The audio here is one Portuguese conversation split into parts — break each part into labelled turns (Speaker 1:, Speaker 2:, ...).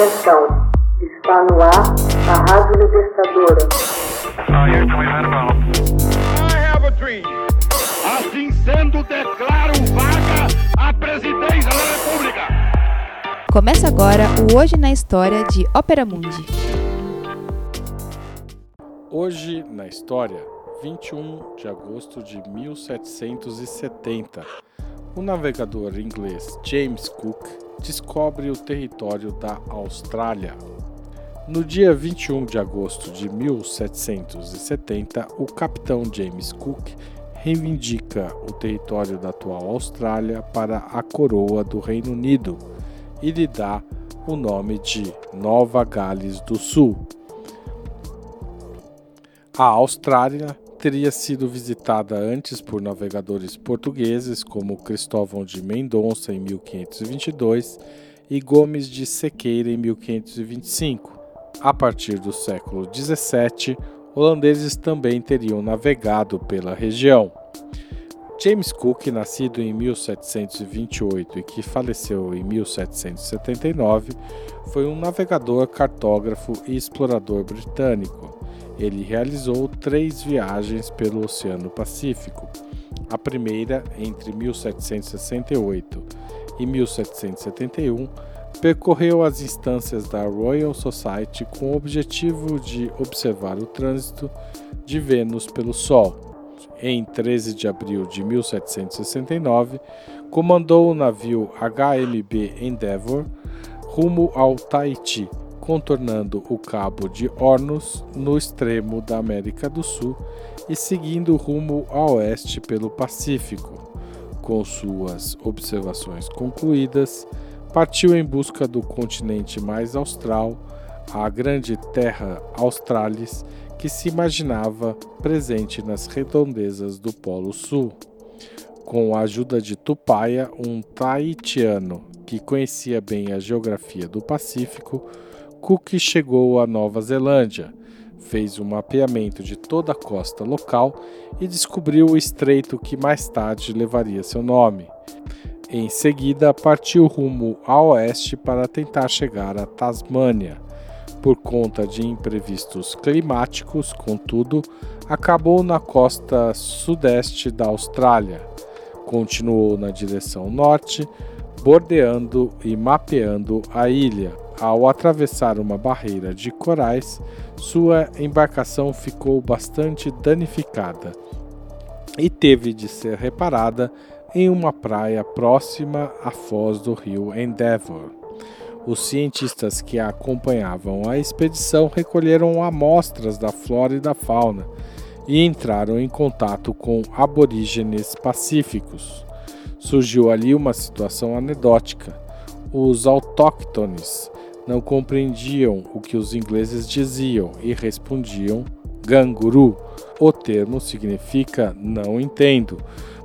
Speaker 1: Atenção, está no ar a Rádio Libertadora.
Speaker 2: Assim sendo, declaro vaga a presidência da República.
Speaker 3: Começa agora o Hoje na História de Ópera Mundi.
Speaker 4: Hoje na História, 21 de agosto de 1770, o navegador inglês James Cook descobre o território da Austrália. No dia 21 de agosto de 1770, o capitão James Cook reivindica o território da atual Austrália para a coroa do Reino Unido e lhe dá o nome de Nova Gales do Sul. A Austrália teria sido visitada antes por navegadores portugueses como Cristóvão de Mendonça em 1522 e Gomes de Sequeira em 1525. A partir do século 17, holandeses também teriam navegado pela região. James Cook, nascido em 1728 e que faleceu em 1779, foi um navegador, cartógrafo e explorador britânico. Ele realizou três viagens pelo Oceano Pacífico. A primeira, entre 1768 e 1771, percorreu as instâncias da Royal Society com o objetivo de observar o trânsito de Vênus pelo Sol. Em 13 de abril de 1769, comandou o navio HMB Endeavour rumo ao Tahiti, contornando o Cabo de Hornos no extremo da América do Sul e seguindo rumo a oeste pelo Pacífico. Com suas observações concluídas, partiu em busca do continente mais austral, a grande terra Australis, que se imaginava presente nas redondezas do Polo Sul. Com a ajuda de Tupaia, um tahitiano que conhecia bem a geografia do Pacífico, Cook chegou à Nova Zelândia, fez um mapeamento de toda a costa local e descobriu o estreito que mais tarde levaria seu nome. Em seguida, partiu rumo a oeste para tentar chegar à Tasmânia. Por conta de imprevistos climáticos, contudo, acabou na costa sudeste da Austrália. Continuou na direção norte, bordeando e mapeando a ilha. Ao atravessar uma barreira de corais, sua embarcação ficou bastante danificada e teve de ser reparada em uma praia próxima à foz do rio Endeavour. Os cientistas que acompanhavam a expedição recolheram amostras da flora e da fauna e entraram em contato com aborígenes pacíficos. Surgiu ali uma situação anedótica. Os autóctones não compreendiam o que os ingleses diziam e respondiam ganguru. O termo significa não entendo,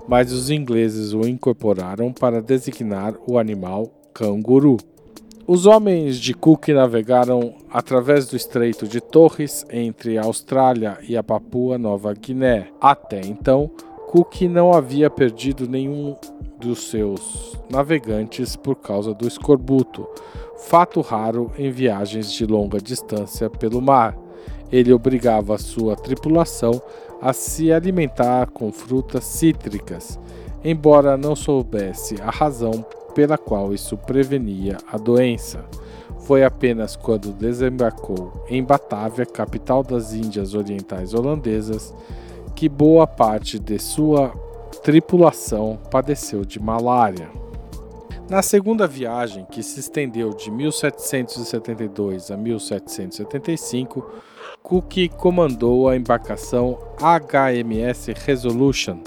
Speaker 4: mas os ingleses o incorporaram para designar o animal canguru. Os homens de Cook navegaram através do Estreito de Torres entre a Austrália e a Papua Nova Guiné. Até então, Cook não havia perdido nenhum dos seus navegantes por causa do escorbuto, fato raro em viagens de longa distância pelo mar. Ele obrigava sua tripulação a se alimentar com frutas cítricas, embora não soubesse a razão pela qual isso prevenia a doença. Foi apenas quando desembarcou em Batávia, capital das Índias Orientais Holandesas, que boa parte de sua tripulação padeceu de malária. Na segunda viagem, que se estendeu de 1772 a 1775, Cook comandou a embarcação HMS Resolution,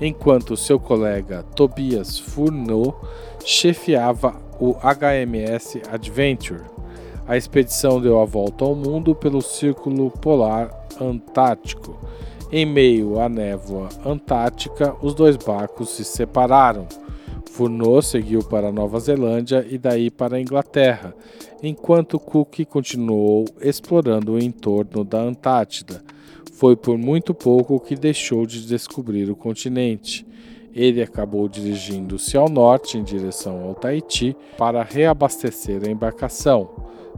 Speaker 4: enquanto seu colega Tobias Furneaux chefiava o HMS Adventure. A expedição deu a volta ao mundo pelo Círculo Polar Antártico. Em meio à névoa antártica, os dois barcos se separaram. Furneaux seguiu para Nova Zelândia e daí para a Inglaterra, enquanto Cook continuou explorando o entorno da Antártida. Foi por muito pouco que deixou de descobrir o continente. Ele acabou dirigindo-se ao norte em direção ao Tahiti para reabastecer a embarcação.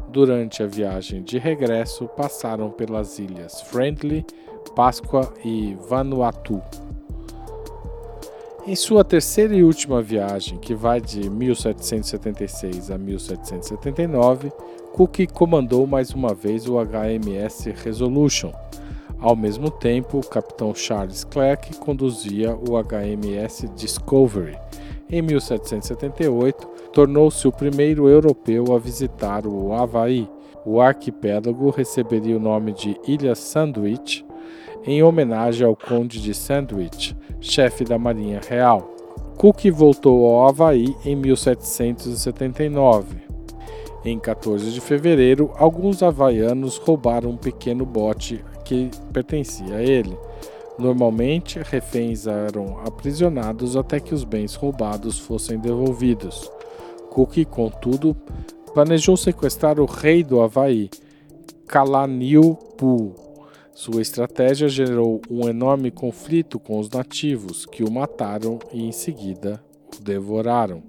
Speaker 4: Durante a viagem de regresso, passaram pelas ilhas Friendly, Páscoa e Vanuatu. Em sua terceira e última viagem, que vai de 1776 a 1779, Cook comandou mais uma vez o HMS Resolution. Ao mesmo tempo, o capitão Charles Clerk conduzia o HMS Discovery. Em 1778, tornou-se o primeiro europeu a visitar o Havaí. O arquipélago receberia o nome de Ilha Sandwich em homenagem ao Conde de Sandwich, chefe da Marinha Real. Cook voltou ao Havaí em 1779. Em 14 de fevereiro, alguns havaianos roubaram um pequeno bote que pertencia a ele. Normalmente, reféns eram aprisionados até que os bens roubados fossem devolvidos. Cook, contudo, planejou sequestrar o rei do Havaí, Kalaniu-Pu, sua estratégia gerou um enorme conflito com os nativos, que o mataram e em seguida o devoraram.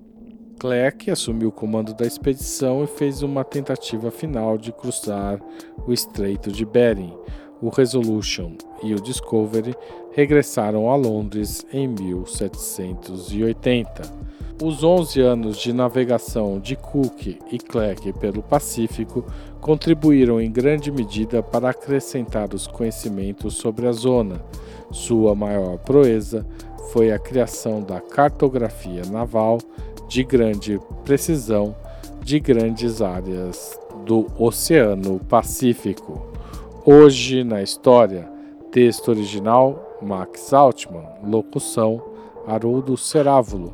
Speaker 4: Clerk assumiu o comando da expedição e fez uma tentativa final de cruzar o Estreito de Bering. O Resolution e o Discovery regressaram a Londres em 1780. Os 11 anos de navegação de Cook e Clerk pelo Pacífico contribuíram em grande medida para acrescentar os conhecimentos sobre a zona. Sua maior proeza foi a criação da cartografia naval de grande precisão de grandes áreas do Oceano Pacífico. Hoje na história, texto original Max Altman, locução Haroldo Cerávulo.